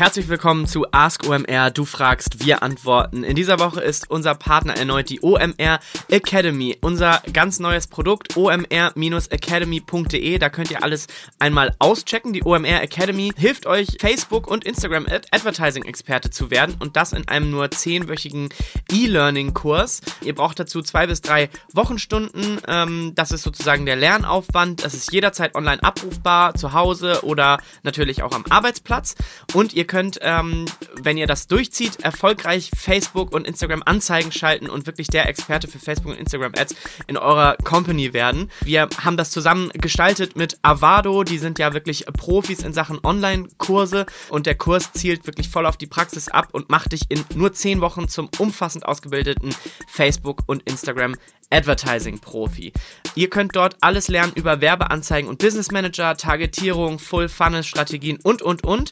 herzlich willkommen zu Ask OMR. Du fragst, wir antworten. In dieser Woche ist unser Partner erneut die OMR Academy. Unser ganz neues Produkt omr-academy.de. Da könnt ihr alles einmal auschecken. Die OMR Academy hilft euch, Facebook und Instagram Advertising Experte zu werden und das in einem nur zehnwöchigen E-Learning-Kurs. Ihr braucht dazu zwei bis drei Wochenstunden. Ähm, das ist sozusagen der Lernaufwand. Das ist jederzeit online abrufbar, zu Hause oder natürlich auch am Arbeitsplatz. Und ihr könnt, ähm, wenn ihr das durchzieht, erfolgreich Facebook und Instagram Anzeigen schalten und wirklich der Experte für Facebook und Instagram Ads in eurer Company werden. Wir haben das zusammen gestaltet mit Avado. Die sind ja wirklich Profis in Sachen Online-Kurse und der Kurs zielt wirklich voll auf die Praxis ab und macht dich in nur zehn Wochen zum umfassend ausgebildeten Facebook und Instagram Advertising-Profi. Ihr könnt dort alles lernen über Werbeanzeigen und Business Manager, Targetierung, Full-Funnel-Strategien und, und, und.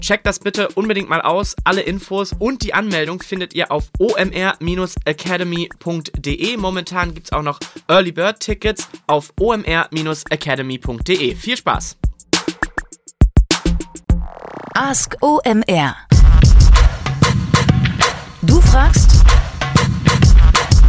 Checkt das bitte unbedingt mal aus. Alle Infos und die Anmeldung findet ihr auf omr-academy.de. Momentan gibt es auch noch Early Bird Tickets auf omr-academy.de. Viel Spaß! Ask OMR. Du fragst,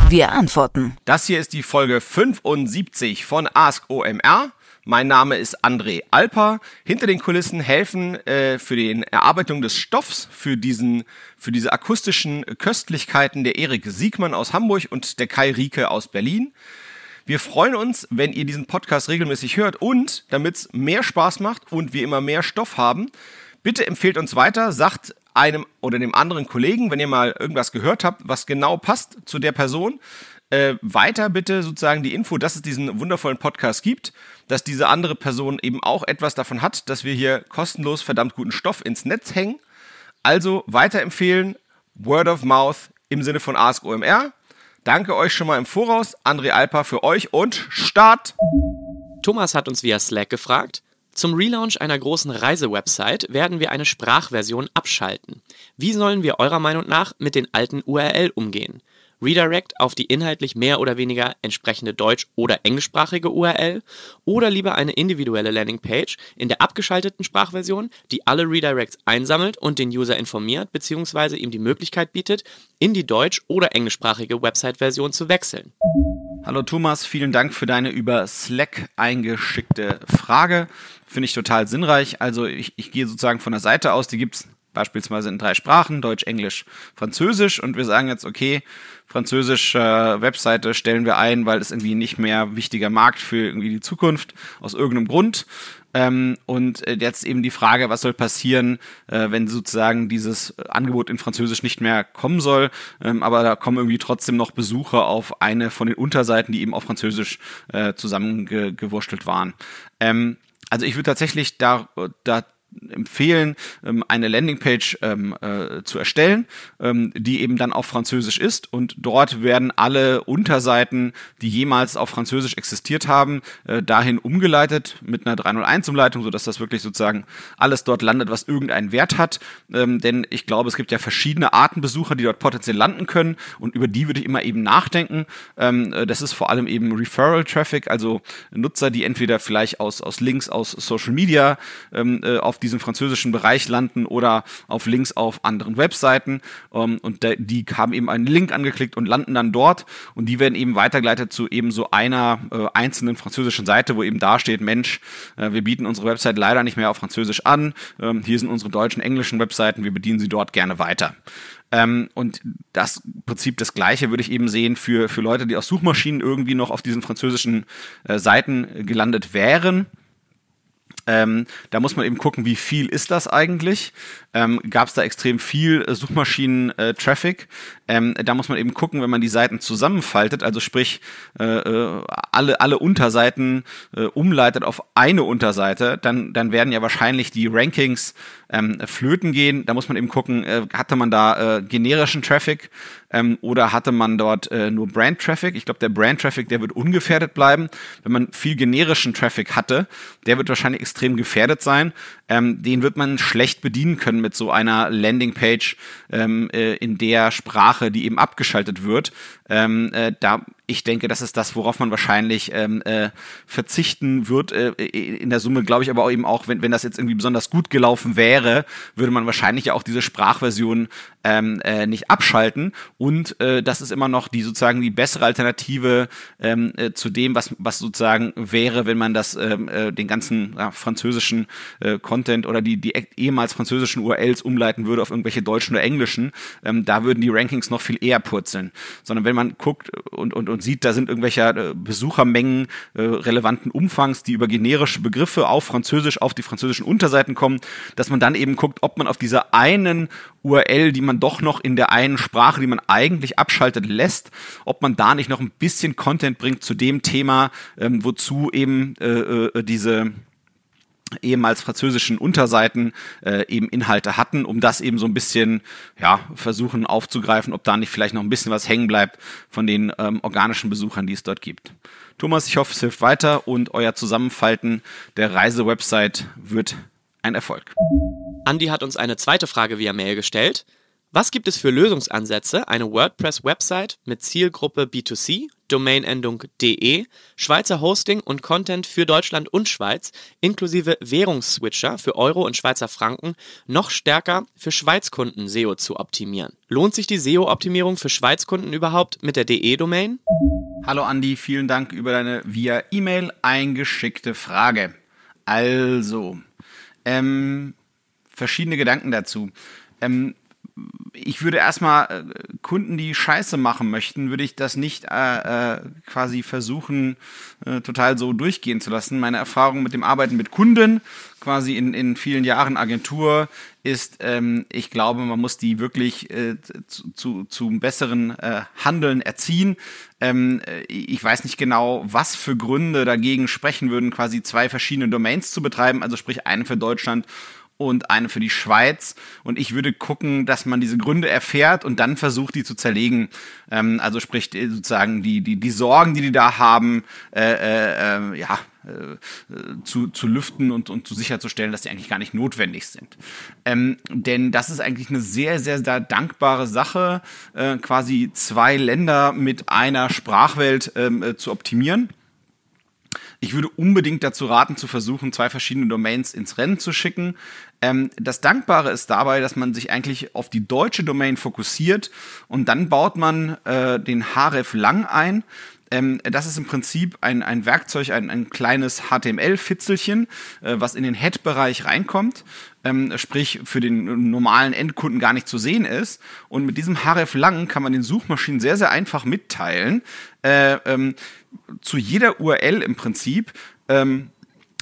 wir antworten. Das hier ist die Folge 75 von Ask OMR. Mein Name ist André Alper. Hinter den Kulissen helfen äh, für die Erarbeitung des Stoffs für diesen für diese akustischen Köstlichkeiten der Erik Siegmann aus Hamburg und der Kai Rieke aus Berlin. Wir freuen uns, wenn ihr diesen Podcast regelmäßig hört und damit es mehr Spaß macht und wir immer mehr Stoff haben, bitte empfehlt uns weiter, sagt einem oder dem anderen Kollegen, wenn ihr mal irgendwas gehört habt, was genau passt zu der Person, äh, weiter bitte sozusagen die Info, dass es diesen wundervollen Podcast gibt, dass diese andere Person eben auch etwas davon hat, dass wir hier kostenlos verdammt guten Stoff ins Netz hängen. Also weiterempfehlen, Word of Mouth im Sinne von Ask OMR. Danke euch schon mal im Voraus, André Alpa für euch und Start! Thomas hat uns via Slack gefragt, zum Relaunch einer großen Reisewebsite werden wir eine Sprachversion abschalten. Wie sollen wir eurer Meinung nach mit den alten URL umgehen? Redirect auf die inhaltlich mehr oder weniger entsprechende deutsch- oder englischsprachige URL oder lieber eine individuelle Landingpage in der abgeschalteten Sprachversion, die alle Redirects einsammelt und den User informiert bzw. ihm die Möglichkeit bietet, in die deutsch- oder englischsprachige Website-Version zu wechseln. Hallo Thomas, vielen Dank für deine über Slack eingeschickte Frage. Finde ich total sinnreich. Also ich, ich gehe sozusagen von der Seite aus, die gibt es beispielsweise in drei Sprachen, Deutsch, Englisch, Französisch. Und wir sagen jetzt, okay, französische äh, Webseite stellen wir ein, weil es irgendwie nicht mehr wichtiger Markt für irgendwie die Zukunft aus irgendeinem Grund. Ähm, und äh, jetzt eben die Frage, was soll passieren, äh, wenn sozusagen dieses Angebot in Französisch nicht mehr kommen soll, ähm, aber da kommen irgendwie trotzdem noch Besucher auf eine von den Unterseiten, die eben auf Französisch zusammengewurstelt waren. Ähm, also ich würde tatsächlich da, da empfehlen, ähm, eine Landingpage ähm, äh, zu erstellen, ähm, die eben dann auf Französisch ist und dort werden alle Unterseiten, die jemals auf Französisch existiert haben, äh, dahin umgeleitet mit einer 301-Umleitung, sodass das wirklich sozusagen alles dort landet, was irgendeinen Wert hat. denn ich glaube, es gibt ja verschiedene Arten Besucher, die dort potenziell landen können und über die würde ich immer eben nachdenken. Äh, das ist vor allem eben Referral Traffic, also Nutzer, die entweder vielleicht aus, aus Links aus Social Media auf diesem französischen Bereich landen oder auf Links auf anderen Webseiten. Ähm, und die haben eben einen Link angeklickt und landen dann dort. Und die werden eben weitergeleitet zu eben so einer äh, einzelnen französischen Seite, wo eben da steht, Mensch, äh, wir bieten unsere Website leider nicht mehr auf Französisch an. Ähm, hier sind unsere deutschen, englischen Webseiten, wir bedienen sie dort gerne weiter. Ähm, und das Prinzip das gleiche würde ich eben sehen für, für Leute, die aus Suchmaschinen irgendwie noch auf diesen französischen äh, Seiten gelandet wären. Ähm, da muss man eben gucken, wie viel ist das eigentlich? Ähm, Gab es da extrem viel äh, Suchmaschinen-Traffic? Äh, ähm, da muss man eben gucken, wenn man die Seiten zusammenfaltet, also sprich äh, äh, alle, alle Unterseiten äh, umleitet auf eine Unterseite, dann, dann werden ja wahrscheinlich die Rankings ähm, flöten gehen. Da muss man eben gucken, äh, hatte man da äh, generischen Traffic ähm, oder hatte man dort äh, nur Brand-Traffic? Ich glaube, der Brand-Traffic, der wird ungefährdet bleiben. Wenn man viel generischen Traffic hatte, der wird wahrscheinlich extrem gefährdet sein. Ähm, den wird man schlecht bedienen können mit so einer Landingpage ähm, äh, in der Sprache, die eben abgeschaltet wird. Ähm, äh, da ich denke, das ist das, worauf man wahrscheinlich ähm, äh, verzichten wird. Äh, in der Summe glaube ich aber auch eben auch, wenn, wenn das jetzt irgendwie besonders gut gelaufen wäre, würde man wahrscheinlich ja auch diese Sprachversion ähm, äh, nicht abschalten. Und äh, das ist immer noch die sozusagen die bessere Alternative ähm, äh, zu dem, was, was sozusagen wäre, wenn man das ähm, äh, den ganzen ja, französischen äh, Content oder die, die ehemals französischen URLs umleiten würde auf irgendwelche deutschen oder englischen. Ähm, da würden die Rankings noch viel eher purzeln. Sondern wenn man guckt und, und, und sieht, da sind irgendwelche äh, Besuchermengen äh, relevanten Umfangs, die über generische Begriffe auf Französisch auf die französischen Unterseiten kommen, dass man dann eben guckt, ob man auf dieser einen URL, die man doch noch in der einen Sprache, die man eigentlich abschaltet, lässt, ob man da nicht noch ein bisschen Content bringt zu dem Thema, ähm, wozu eben äh, diese ehemals französischen Unterseiten äh, eben Inhalte hatten, um das eben so ein bisschen ja versuchen aufzugreifen, ob da nicht vielleicht noch ein bisschen was hängen bleibt von den ähm, organischen Besuchern, die es dort gibt. Thomas, ich hoffe, es hilft weiter und euer Zusammenfalten der Reisewebsite wird ein Erfolg. Andi hat uns eine zweite Frage via Mail gestellt. Was gibt es für Lösungsansätze, eine WordPress-Website mit Zielgruppe B2C, Domainendung .de, Schweizer Hosting und Content für Deutschland und Schweiz, inklusive Währungsswitcher für Euro und Schweizer Franken, noch stärker für Schweizkunden SEO zu optimieren? Lohnt sich die SEO-Optimierung für Schweizkunden überhaupt mit der DE-Domain? Hallo Andi, vielen Dank über deine via E-Mail eingeschickte Frage. Also, ähm, verschiedene Gedanken dazu. Ähm, ich würde erstmal äh, Kunden, die Scheiße machen möchten, würde ich das nicht äh, äh, quasi versuchen, äh, total so durchgehen zu lassen. Meine Erfahrung mit dem Arbeiten mit Kunden, quasi in, in vielen Jahren Agentur, ist, ähm, ich glaube, man muss die wirklich äh, zu, zu, zu besseren äh, Handeln erziehen. Ähm, äh, ich weiß nicht genau, was für Gründe dagegen sprechen würden, quasi zwei verschiedene Domains zu betreiben, also sprich eine für Deutschland und eine für die Schweiz. Und ich würde gucken, dass man diese Gründe erfährt und dann versucht, die zu zerlegen. Ähm, also sprich sozusagen die, die, die Sorgen, die die da haben, äh, äh, äh ja, äh, zu, zu lüften und, und zu sicherzustellen, dass die eigentlich gar nicht notwendig sind. Ähm, denn das ist eigentlich eine sehr, sehr, sehr dankbare Sache, äh, quasi zwei Länder mit einer Sprachwelt ähm, äh, zu optimieren. Ich würde unbedingt dazu raten, zu versuchen, zwei verschiedene Domains ins Rennen zu schicken. Ähm, das Dankbare ist dabei, dass man sich eigentlich auf die deutsche Domain fokussiert und dann baut man äh, den href lang ein. Ähm, das ist im Prinzip ein, ein Werkzeug, ein, ein kleines HTML-Fitzelchen, äh, was in den Head-Bereich reinkommt, ähm, sprich für den normalen Endkunden gar nicht zu sehen ist. Und mit diesem href lang kann man den Suchmaschinen sehr, sehr einfach mitteilen, äh, ähm, zu jeder URL im Prinzip, ähm,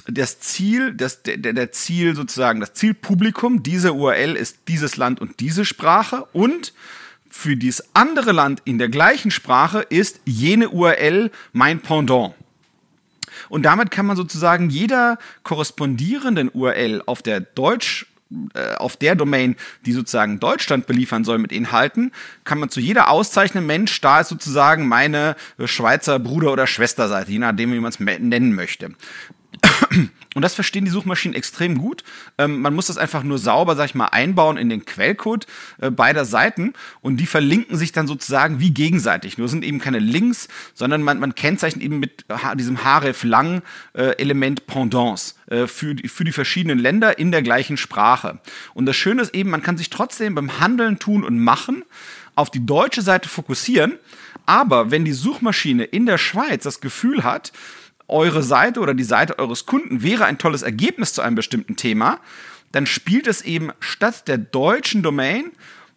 das Ziel, das, der, der Ziel sozusagen, das Zielpublikum dieser URL ist dieses Land und diese Sprache und für dieses andere Land in der gleichen Sprache ist jene URL mein Pendant. Und damit kann man sozusagen jeder korrespondierenden URL auf der Deutsch äh, auf der Domain, die sozusagen Deutschland beliefern soll mit Inhalten, kann man zu jeder auszeichnen, Mensch, da ist sozusagen meine Schweizer Bruder- oder Schwesterseite, je nachdem, wie man es nennen möchte. Und das verstehen die Suchmaschinen extrem gut. Ähm, man muss das einfach nur sauber, sag ich mal, einbauen in den Quellcode äh, beider Seiten und die verlinken sich dann sozusagen wie gegenseitig. Nur sind eben keine Links, sondern man, man kennzeichnet eben mit diesem href-lang äh, Element Pendants äh, für, für die verschiedenen Länder in der gleichen Sprache. Und das Schöne ist eben, man kann sich trotzdem beim Handeln, Tun und Machen auf die deutsche Seite fokussieren, aber wenn die Suchmaschine in der Schweiz das Gefühl hat, eure Seite oder die Seite eures Kunden wäre ein tolles Ergebnis zu einem bestimmten Thema, dann spielt es eben statt der deutschen Domain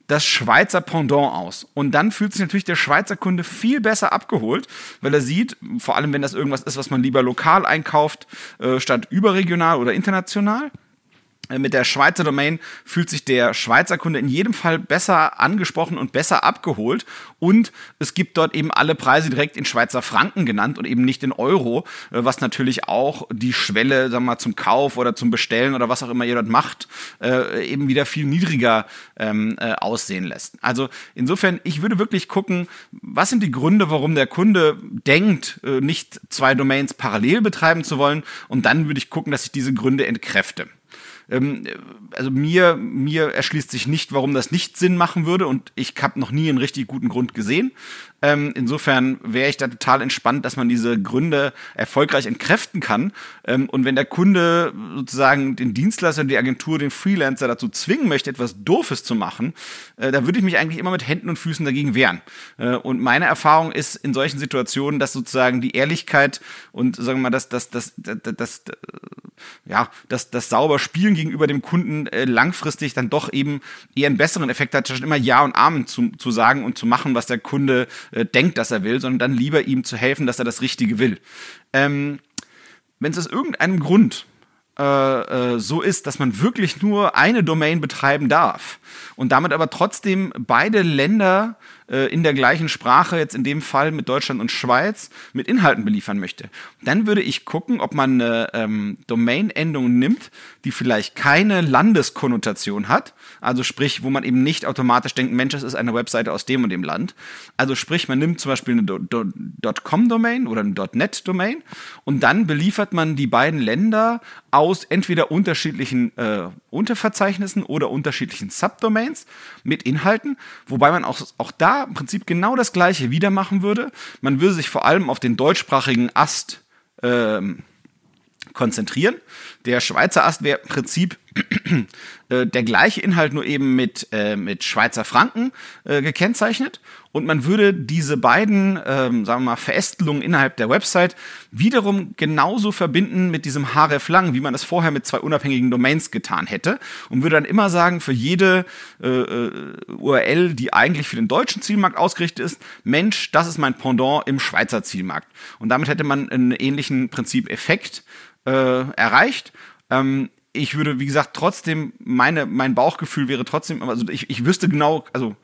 das Schweizer Pendant aus. Und dann fühlt sich natürlich der Schweizer Kunde viel besser abgeholt, weil er sieht, vor allem wenn das irgendwas ist, was man lieber lokal einkauft, äh, statt überregional oder international, mit der Schweizer Domain fühlt sich der Schweizer Kunde in jedem Fall besser angesprochen und besser abgeholt. Und es gibt dort eben alle Preise direkt in Schweizer Franken genannt und eben nicht in Euro, äh, was natürlich auch die Schwelle sagen wir mal, zum Kauf oder zum Bestellen oder was auch immer ihr dort macht, äh, eben wieder viel niedriger ähm, aussehen lässt. Also insofern, ich würde wirklich gucken, was sind die Gründe, warum der Kunde denkt, nicht zwei Domains parallel betreiben zu wollen. Und dann würde ich gucken, dass ich diese Gründe entkräfte. Ähm, also mir, mir erschließt sich nicht, warum das nicht Sinn machen würde und ich habe noch nie einen richtig guten Grund gesehen. Ähm, insofern wäre ich da total entspannt, dass man diese Gründe erfolgreich entkräften kann. Ähm, und wenn der Kunde sozusagen den Dienstleister, die Agentur, den Freelancer dazu zwingen möchte, etwas Doofes zu machen, äh, da würde ich mich eigentlich immer mit Händen und Füßen dagegen wehren. Äh, und meine Erfahrung ist in solchen Situationen, dass sozusagen die Ehrlichkeit und sagen wir mal, das, das, das, das, das, das ja, das, das sauber Spielen gegenüber dem Kunden äh, langfristig dann doch eben eher einen besseren Effekt hat, statt immer Ja und Amen zu, zu sagen und zu machen, was der Kunde äh, denkt, dass er will, sondern dann lieber ihm zu helfen, dass er das Richtige will. Ähm, Wenn es aus irgendeinem Grund äh, äh, so ist, dass man wirklich nur eine Domain betreiben darf und damit aber trotzdem beide Länder äh, in der gleichen Sprache, jetzt in dem Fall mit Deutschland und Schweiz, mit Inhalten beliefern möchte. Dann würde ich gucken, ob man eine ähm, Domain-Endung nimmt, die vielleicht keine Landeskonnotation hat, also sprich, wo man eben nicht automatisch denkt, Mensch, das ist eine Webseite aus dem und dem Land. Also sprich, man nimmt zum Beispiel eine .com-Domain oder eine .net-Domain und dann beliefert man die beiden Länder aus entweder unterschiedlichen äh, Unterverzeichnissen oder unterschiedlichen Subdomains mit Inhalten, wobei man auch, auch da im Prinzip genau das gleiche wieder machen würde. Man würde sich vor allem auf den deutschsprachigen Ast ähm, konzentrieren. Der Schweizer Ast wäre im Prinzip äh, der gleiche Inhalt, nur eben mit, äh, mit Schweizer Franken äh, gekennzeichnet. Und man würde diese beiden, ähm, sagen wir mal, Verästelungen innerhalb der Website wiederum genauso verbinden mit diesem href lang, wie man es vorher mit zwei unabhängigen Domains getan hätte. Und würde dann immer sagen, für jede äh, äh URL, die eigentlich für den deutschen Zielmarkt ausgerichtet ist, Mensch, das ist mein Pendant im Schweizer Zielmarkt. Und damit hätte man einen ähnlichen Prinzip Effekt äh, erreicht. Ähm, ich würde, wie gesagt, trotzdem, meine, mein Bauchgefühl wäre trotzdem, also ich, ich wüsste genau, also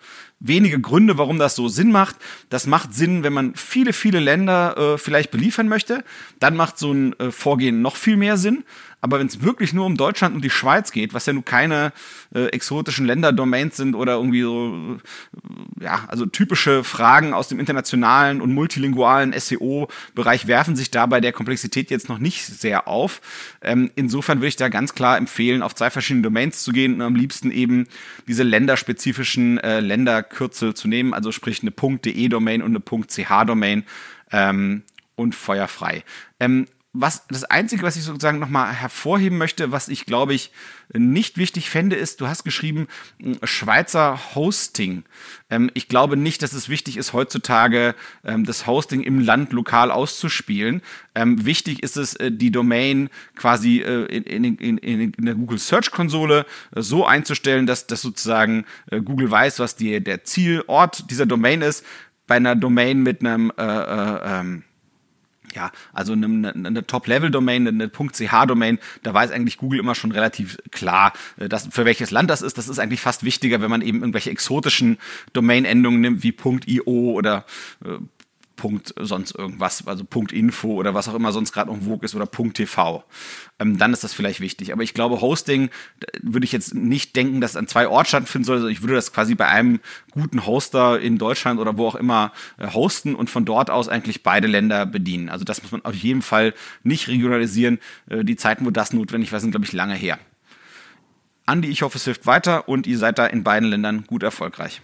wenige Gründe, warum das so Sinn macht. Das macht Sinn, wenn man viele, viele Länder äh, vielleicht beliefern möchte. Dann macht so ein äh, Vorgehen noch viel mehr Sinn. Aber wenn es wirklich nur um Deutschland und die Schweiz geht, was ja nun keine äh, exotischen Länderdomains sind oder irgendwie so, äh, ja, also typische Fragen aus dem internationalen und multilingualen SEO-Bereich werfen sich da bei der Komplexität jetzt noch nicht sehr auf. Ähm, insofern würde ich da ganz klar empfehlen, auf zwei verschiedene Domains zu gehen und am liebsten eben diese länderspezifischen äh, Länderkürzel zu nehmen, also sprich eine .de-Domain und eine .ch-Domain ähm, und feuerfrei. Ähm, was das Einzige, was ich sozusagen nochmal hervorheben möchte, was ich glaube ich nicht wichtig fände, ist, du hast geschrieben, hm, Schweizer Hosting. Ähm, ich glaube nicht, dass es wichtig ist, heutzutage ähm, das Hosting im Land lokal auszuspielen. Ähm, wichtig ist es, äh, die Domain quasi äh, in, in, in, in, der Google Search Konsole äh, so einzustellen, dass, dass sozusagen äh, Google weiß, was die, der Zielort dieser Domain ist. Bei einer Domain mit einem äh, äh, ähm, ja, also eine, eine Top-Level-Domain, eine .ch-Domain, da weiß eigentlich Google immer schon relativ klar, äh, dass, für welches Land das ist. Das ist eigentlich fast wichtiger, wenn man eben irgendwelche exotischen Domain-Endungen nimmt, wie .io oder äh, Punkt sonst irgendwas, also Punkt Info oder was auch immer sonst gerade noch Vogue ist oder Punkt TV. Ähm, dann ist das vielleicht wichtig. Aber ich glaube, Hosting würde ich jetzt nicht denken, dass an zwei Orten stattfinden soll. Also ich würde das quasi bei einem guten Hoster in Deutschland oder wo auch immer äh, hosten und von dort aus eigentlich beide Länder bedienen. Also das muss man auf jeden Fall nicht regionalisieren. Äh, die Zeiten, wo das notwendig war, sind, glaube ich, lange her. Andi, ich hoffe, es hilft weiter und ihr seid da in beiden Ländern gut erfolgreich.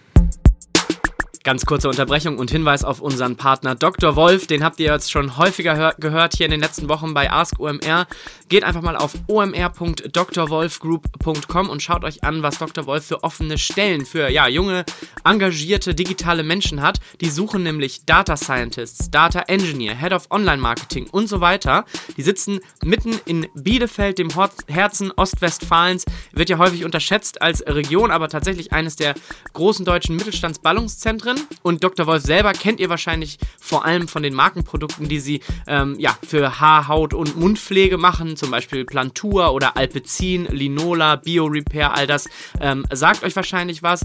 Ganz kurze Unterbrechung und Hinweis auf unseren Partner Dr. Wolf. Den habt ihr jetzt schon häufiger gehört hier in den letzten Wochen bei Ask OMR. Geht einfach mal auf omr.drwolfgroup.com und schaut euch an, was Dr. Wolf für offene Stellen für ja, junge, engagierte digitale Menschen hat. Die suchen nämlich Data Scientists, Data Engineer, Head of Online Marketing und so weiter. Die sitzen mitten in Bielefeld, dem Herzen Ostwestfalens. Wird ja häufig unterschätzt als Region, aber tatsächlich eines der großen deutschen Mittelstandsballungszentren. Und Dr. Wolf selber kennt ihr wahrscheinlich vor allem von den Markenprodukten, die sie ähm, ja, für Haar, Haut und Mundpflege machen, zum Beispiel Plantur oder Alpecin, Linola, Bio Repair, all das ähm, sagt euch wahrscheinlich was.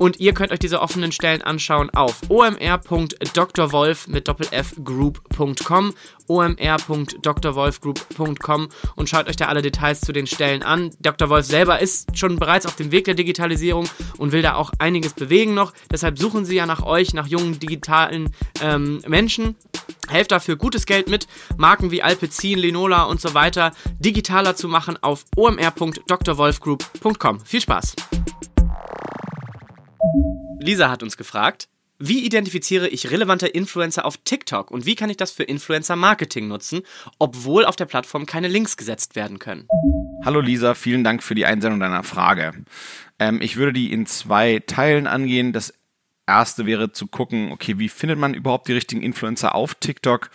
Und ihr könnt euch diese offenen Stellen anschauen auf omr.drwolf mit doppelf group.com omr.drwolfgroup.com und schaut euch da alle Details zu den Stellen an. Dr. Wolf selber ist schon bereits auf dem Weg der Digitalisierung und will da auch einiges bewegen noch. Deshalb suchen sie ja nach euch, nach jungen digitalen ähm, Menschen. Helft dafür gutes Geld mit, Marken wie Alpecin, Linola und so weiter digitaler zu machen auf omr.drwolfgroup.com. Viel Spaß! Lisa hat uns gefragt, wie identifiziere ich relevante Influencer auf TikTok und wie kann ich das für Influencer-Marketing nutzen, obwohl auf der Plattform keine Links gesetzt werden können? Hallo Lisa, vielen Dank für die Einsendung deiner Frage. Ähm, ich würde die in zwei Teilen angehen. Das erste wäre zu gucken, okay, wie findet man überhaupt die richtigen Influencer auf TikTok?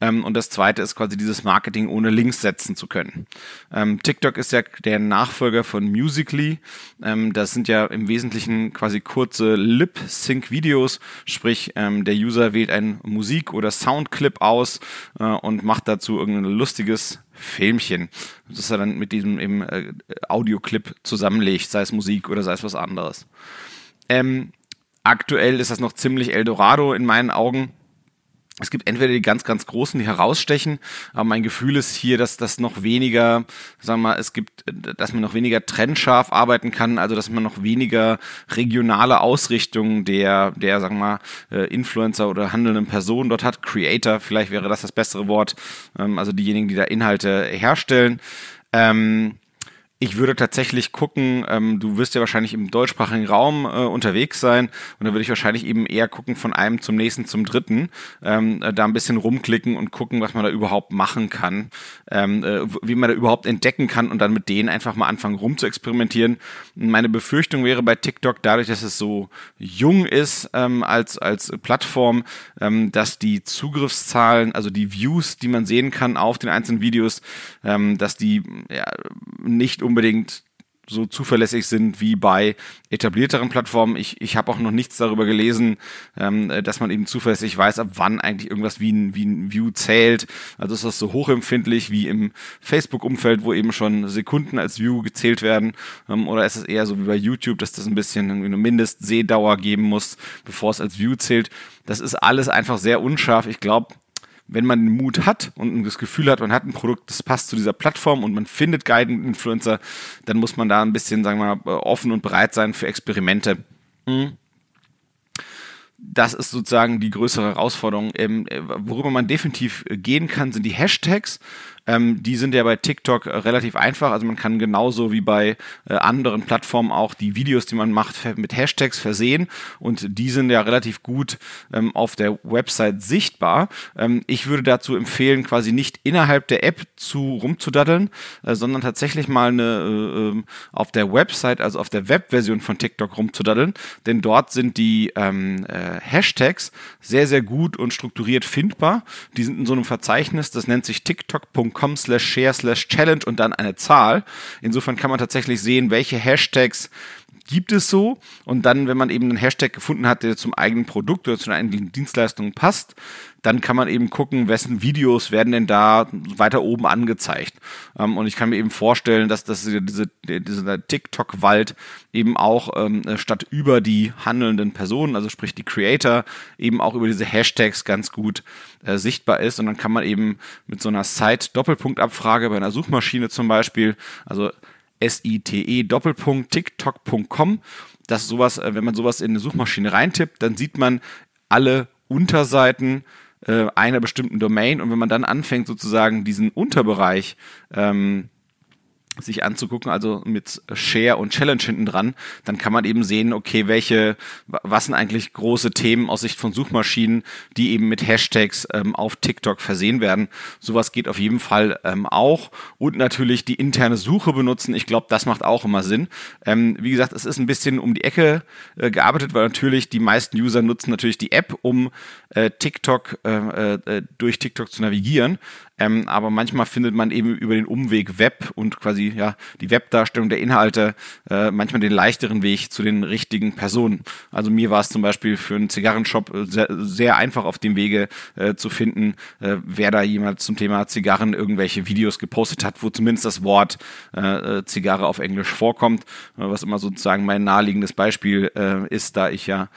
Ähm, und das zweite ist quasi dieses Marketing ohne Links setzen zu können. Ähm, TikTok ist ja der Nachfolger von Musically. Ähm, das sind ja im Wesentlichen quasi kurze Lip-Sync-Videos, sprich ähm, der User wählt ein Musik- oder Soundclip aus äh, und macht dazu irgendein lustiges Filmchen, das er dann mit diesem eben, äh, Audioclip zusammenlegt, sei es Musik oder sei es was anderes. Ähm, aktuell ist das noch ziemlich Eldorado in meinen Augen es gibt entweder die ganz, ganz großen, die herausstechen, aber mein Gefühl ist hier, dass das noch weniger, sagen wir mal, es gibt, dass man noch weniger trennscharf arbeiten kann, also dass man noch weniger regionale Ausrichtungen der, der, sagen wir mal, äh, Influencer oder handelnden Personen dort hat. Creator, vielleicht wäre das das bessere Wort, ähm, also diejenigen, die da Inhalte herstellen. Ähm, ich würde tatsächlich gucken, ähm, du wirst ja wahrscheinlich im deutschsprachigen Raum äh, unterwegs sein und da würde ich wahrscheinlich eben eher gucken von einem zum nächsten zum dritten, ähm, äh, da ein bisschen rumklicken und gucken, was man da überhaupt machen kann, ähm, äh, wie man da überhaupt entdecken kann und dann mit denen einfach mal anfangen rum zu experimentieren. Meine Befürchtung wäre bei TikTok, dadurch, dass es so jung ist ähm, als, als Plattform, ähm, dass die Zugriffszahlen, also die Views, die man sehen kann auf den einzelnen Videos, ähm, dass die ja, nicht unbedingt so zuverlässig sind wie bei etablierteren Plattformen. Ich, ich habe auch noch nichts darüber gelesen, ähm, dass man eben zuverlässig weiß, ab wann eigentlich irgendwas wie ein, wie ein View zählt. Also ist das so hochempfindlich wie im Facebook-Umfeld, wo eben schon Sekunden als View gezählt werden. Ähm, oder ist es eher so wie bei YouTube, dass das ein bisschen eine Mindestseh-Dauer geben muss, bevor es als View zählt. Das ist alles einfach sehr unscharf. Ich glaube, wenn man den Mut hat und das Gefühl hat, man hat ein Produkt, das passt zu dieser Plattform und man findet Guiding-Influencer, dann muss man da ein bisschen, sagen wir mal, offen und bereit sein für Experimente. Mhm. Das ist sozusagen die größere Herausforderung. Ähm, worüber man definitiv gehen kann, sind die Hashtags. Ähm, die sind ja bei TikTok äh, relativ einfach. Also man kann genauso wie bei äh, anderen Plattformen auch die Videos, die man macht, mit Hashtags versehen. Und die sind ja relativ gut ähm, auf der Website sichtbar. Ähm, ich würde dazu empfehlen, quasi nicht innerhalb der App zu rumzudaddeln, äh, sondern tatsächlich mal eine äh, ähm, auf der Website, also auf der Webversion von TikTok rumzudaddeln. Denn dort sind die ähm, äh, Hashtags sehr, sehr gut und strukturiert findbar. Die sind in so einem Verzeichnis, das nennt sich tiktok.com facebook.com slash share slash challenge und dann eine Zahl. Insofern kann man tatsächlich sehen, welche Hashtags gibt es so. Und dann, wenn man eben einen Hashtag gefunden hat, der zum eigenen Produkt oder zu einer eigenen Dienstleistung passt, dann kann man eben gucken, wessen Videos werden denn da weiter oben angezeigt. Ähm, und ich kann mir eben vorstellen, dass das diese, dieser TikTok-Wald eben auch ähm, statt über die handelnden Personen, also sprich die Creator, eben auch über diese Hashtags ganz gut äh, sichtbar ist. Und dann kann man eben mit so einer Site-Doppelpunktabfrage bei einer Suchmaschine zum Beispiel, also S-I-T-E Doppelpunkt TikTok.com. dass sowas, äh, wenn man sowas in eine Suchmaschine reintippt, dann sieht man alle Unterseiten äh, einer bestimmten Domain und wenn man dann anfängt sozusagen diesen Unterbereich ähm, sich anzugucken, also mit Share und Challenge hinten dran, dann kann man eben sehen, okay, welche, was sind eigentlich große Themen aus Sicht von Suchmaschinen, die eben mit Hashtags ähm, auf TikTok versehen werden. Sowas geht auf jeden Fall ähm, auch. Und natürlich die interne Suche benutzen. Ich glaube, das macht auch immer Sinn. Ähm, wie gesagt, es ist ein bisschen um die Ecke äh, gearbeitet, weil natürlich die meisten User nutzen natürlich die App, um äh, TikTok äh, äh, durch TikTok zu navigieren. Ähm, aber manchmal findet man eben über den Umweg Web und quasi ja die Webdarstellung der Inhalte äh, manchmal den leichteren Weg zu den richtigen Personen. Also mir war es zum Beispiel für einen Zigarrenshop äh, sehr, sehr einfach auf dem Wege äh, zu finden, äh, wer da jemand zum Thema Zigarren irgendwelche Videos gepostet hat, wo zumindest das Wort äh, äh Zigarre auf Englisch vorkommt, was immer sozusagen mein naheliegendes Beispiel ist, da ich ja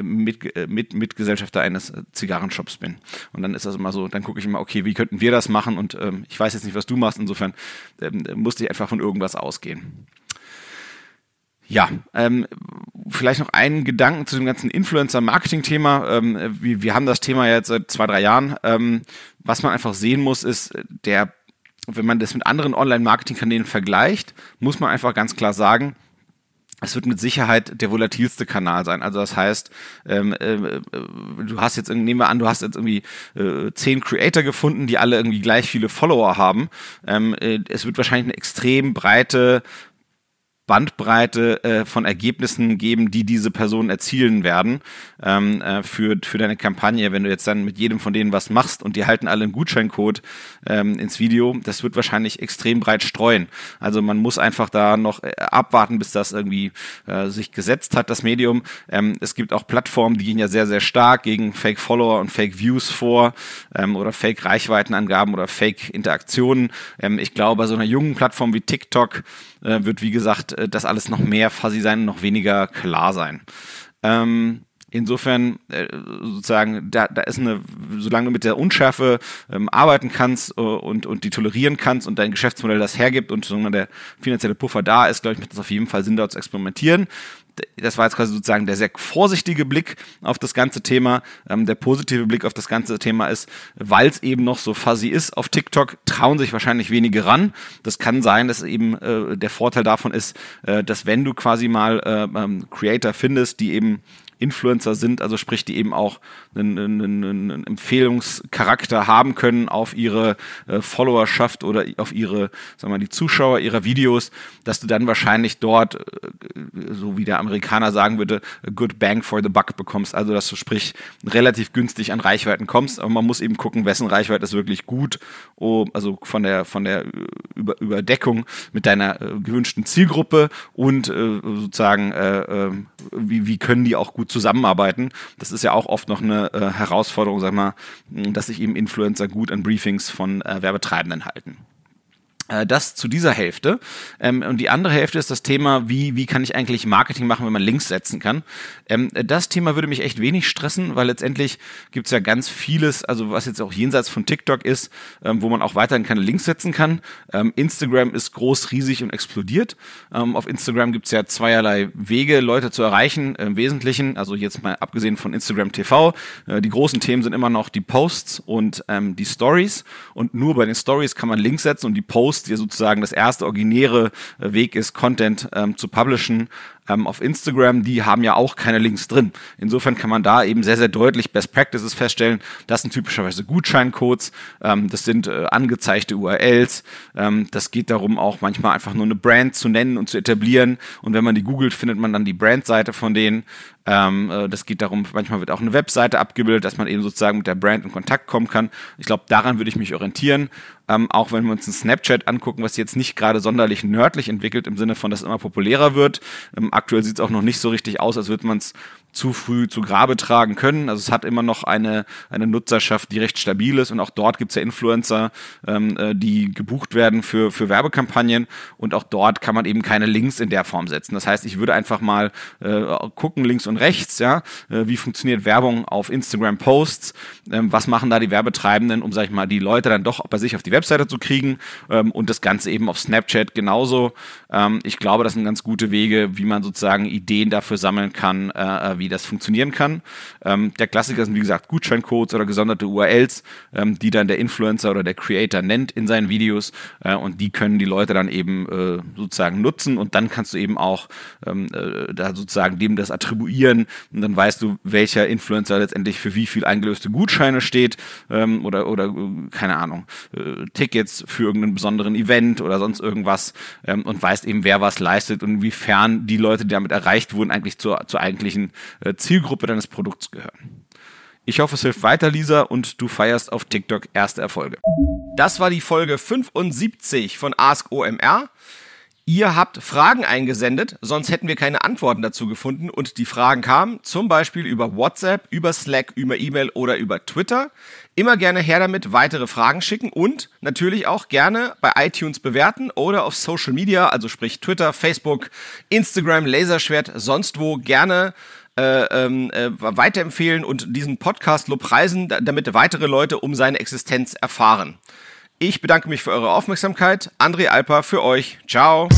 mit, mit, Mitgesellschafter eines Zigarrenshops bin. Und dann ist das immer so, dann gucke ich immer, okay, wie könnten wir das machen? Und ähm, ich weiß jetzt nicht, was du machst, insofern ähm, musste ich einfach von irgendwas ausgehen. Ja, ähm, vielleicht noch einen Gedanken zu dem ganzen Influencer-Marketing-Thema. Ähm, wir, wir haben das Thema jetzt seit zwei, drei Jahren. Ähm, was man einfach sehen muss, ist, der, wenn man das mit anderen Online-Marketing-Kanälen vergleicht, muss man einfach ganz klar sagen, es wird mit Sicherheit der volatilste Kanal sein. Also das heißt, ähm, äh, du hast jetzt, nehmen wir an, du hast jetzt irgendwie äh, zehn Creator gefunden, die alle irgendwie gleich viele Follower haben. Ähm, äh, es wird wahrscheinlich eine extrem breite Bandbreite äh, von Ergebnissen geben, die diese Personen erzielen werden ähm, äh, für, für deine Kampagne. Wenn du jetzt dann mit jedem von denen was machst und die halten alle einen Gutscheincode ähm, ins Video, das wird wahrscheinlich extrem breit streuen. Also man muss einfach da noch äh, abwarten, bis das irgendwie äh, sich gesetzt hat, das Medium. Ähm, es gibt auch Plattformen, die gehen ja sehr, sehr stark gegen Fake-Follower und Fake-Views vor ähm, oder Fake-Reichweitenangaben oder Fake-Interaktionen. Ähm, ich glaube, bei so einer jungen Plattform wie TikTok wird, wie gesagt, äh, das alles noch mehr fuzzy sein und noch weniger klar sein. Ähm, Insofern äh, sozusagen, da, da ist eine, solange du mit der Unschärfe ähm, arbeiten kannst äh, und, und die tolerieren kannst und dein Geschäftsmodell das hergibt und solange der finanzielle Puffer da ist, glaube ich, macht es auf jeden Fall Sinn, dort zu experimentieren das war jetzt quasi sozusagen der sehr vorsichtige Blick auf das ganze Thema. Ähm, der positive Blick auf das ganze Thema ist, weil es eben noch so fuzzy ist auf TikTok, trauen sich wahrscheinlich wenige ran. Das kann sein, dass eben äh, der Vorteil davon ist, äh, dass wenn du quasi mal äh, ähm, Creator findest, die eben Influencer sind, also sprich, die eben auch einen, einen, einen Empfehlungscharakter haben können auf ihre äh, Followerschaft oder auf ihre, sagen wir mal, die Zuschauer ihrer Videos, dass du dann wahrscheinlich dort, äh, so wie der Amerikaner sagen würde, a good bang for the buck bekommst. Also, dass du sprich relativ günstig an Reichweiten kommst, aber man muss eben gucken, wessen Reichweite ist wirklich gut, oh, also von der, von der Über Überdeckung mit deiner äh, gewünschten Zielgruppe und äh, sozusagen, äh, äh, wie, wie können die auch gut zusammenarbeiten. Das ist ja auch oft noch eine äh, Herausforderung, sag mal, dass sich eben Influencer gut an Briefings von äh, Werbetreibenden halten. Äh, das zu dieser Hälfte. Ähm, und die andere Hälfte ist das Thema, wie, wie kann ich eigentlich Marketing machen, wenn man Links setzen kann. Ähm, das Thema würde mich echt wenig stressen, weil letztendlich gibt es ja ganz vieles, also was jetzt auch jenseits von TikTok ist, ähm, wo man auch weiterhin keine Links setzen kann. Instagram ist groß, riesig und explodiert. Auf Instagram gibt es ja zweierlei Wege, Leute zu erreichen. Im Wesentlichen, also jetzt mal abgesehen von Instagram TV, äh, die großen Themen sind immer noch die Posts und die Stories. Und nur bei den Stories kann man Links setzen und die Posts Post, die sozusagen das erste originäre äh, Weg ist, Content ähm, zu publishen, ähm, auf Instagram, die haben ja auch keine Links drin. Insofern kann man da eben sehr, sehr deutlich Best Practices feststellen. Das sind typischerweise Gutscheincodes, ähm, das sind äh, angezeigte URLs. Ähm, das geht darum, auch manchmal einfach nur eine Brand zu nennen und zu etablieren. Und wenn man die googelt, findet man dann die Brandseite von denen. Ähm, äh, das geht darum, manchmal wird auch eine Webseite abgebildet, dass man eben sozusagen mit der Brand in Kontakt kommen kann. Ich glaube, daran würde ich mich orientieren. Ähm, auch wenn wir uns ein Snapchat angucken, was jetzt nicht gerade sonderlich nördlich entwickelt, im Sinne von, dass es immer populärer wird. Ähm, aktuell sieht es auch noch nicht so richtig aus, als würde man es zu früh zu Grabe tragen können. Also es hat immer noch eine, eine Nutzerschaft, die recht stabil ist und auch dort gibt es ja Influencer, ähm, äh, die gebucht werden für, für Werbekampagnen und auch dort kann man eben keine Links in der Form setzen. Das heißt, ich würde einfach mal äh, gucken, links und rechts, ja, äh, wie funktioniert Werbung auf Instagram-Posts, ähm, was machen da die Werbetreibenden, um, sag ich mal, die Leute dann doch bei sich auf die Webseite zu kriegen ähm, und das Ganze eben auf Snapchat genauso. Ähm, ich glaube, das sind ganz gute Wege, wie man sozusagen Ideen dafür sammeln kann, äh, wie das funktionieren kann. Ähm, der Klassiker sind, wie gesagt, Gutscheincodes oder gesonderte URLs, ähm, die dann der Influencer oder der Creator nennt in seinen Videos äh, und die können die Leute dann eben äh, sozusagen nutzen und dann kannst du eben auch ähm, äh, da sozusagen dem das attribuieren und dann weißt du, welcher Influencer letztendlich für wie viel eingelöste Gutscheine steht ähm, oder, oder äh, keine Ahnung, äh, Tickets für irgendeinen besonderen Event oder sonst irgendwas ähm, und weißt eben, wer was leistet und inwiefern die Leute, die damit erreicht wurden, eigentlich zur, zur eigentlichen Zielgruppe deines Produkts gehören. Ich hoffe, es hilft weiter, Lisa, und du feierst auf TikTok erste Erfolge. Das war die Folge 75 von Ask OMR. Ihr habt Fragen eingesendet, sonst hätten wir keine Antworten dazu gefunden. Und die Fragen kamen zum Beispiel über WhatsApp, über Slack, über E-Mail oder über Twitter. Immer gerne her damit, weitere Fragen schicken und natürlich auch gerne bei iTunes bewerten oder auf Social Media, also sprich Twitter, Facebook, Instagram, Laserschwert, sonst wo gerne äh, ähm, äh, weiterempfehlen und diesen Podcast lobpreisen, damit weitere Leute um seine Existenz erfahren. Ich bedanke mich für eure Aufmerksamkeit. André Alper für euch. Ciao.